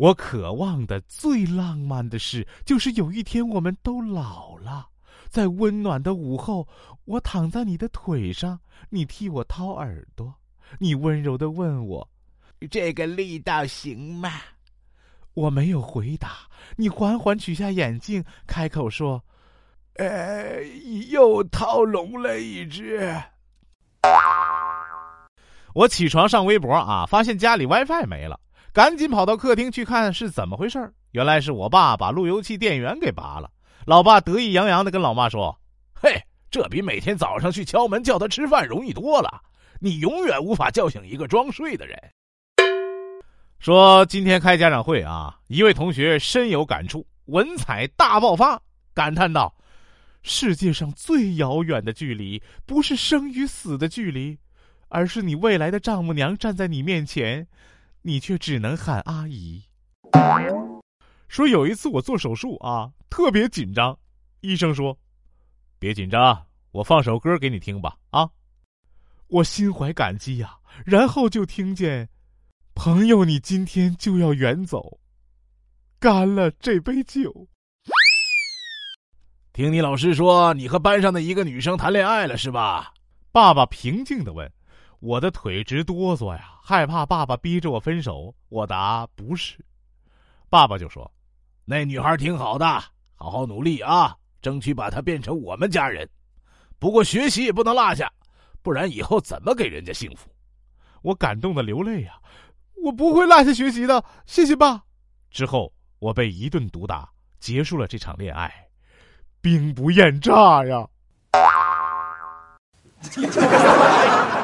我渴望的最浪漫的事，就是有一天我们都老了，在温暖的午后，我躺在你的腿上，你替我掏耳朵，你温柔的问我：“这个力道行吗？”我没有回答，你缓缓取下眼镜，开口说：“呃，又掏聋了一只。”我起床上微博啊，发现家里 WiFi 没了。赶紧跑到客厅去看是怎么回事原来是我爸把路由器电源给拔了。老爸得意洋洋的跟老妈说：“嘿，这比每天早上去敲门叫他吃饭容易多了。你永远无法叫醒一个装睡的人。”说今天开家长会啊，一位同学深有感触，文采大爆发，感叹道：“世界上最遥远的距离，不是生与死的距离，而是你未来的丈母娘站在你面前。”你却只能喊阿姨。说有一次我做手术啊，特别紧张，医生说：“别紧张，我放首歌给你听吧。”啊，我心怀感激呀，然后就听见：“朋友，你今天就要远走，干了这杯酒。”听你老师说，你和班上的一个女生谈恋爱了是吧？爸爸平静的问。我的腿直哆嗦呀，害怕爸爸逼着我分手。我答不是，爸爸就说：“那女孩挺好的，好好努力啊，争取把她变成我们家人。不过学习也不能落下，不然以后怎么给人家幸福？”我感动的流泪呀，我不会落下学习的，谢谢爸。之后我被一顿毒打，结束了这场恋爱，兵不厌诈呀。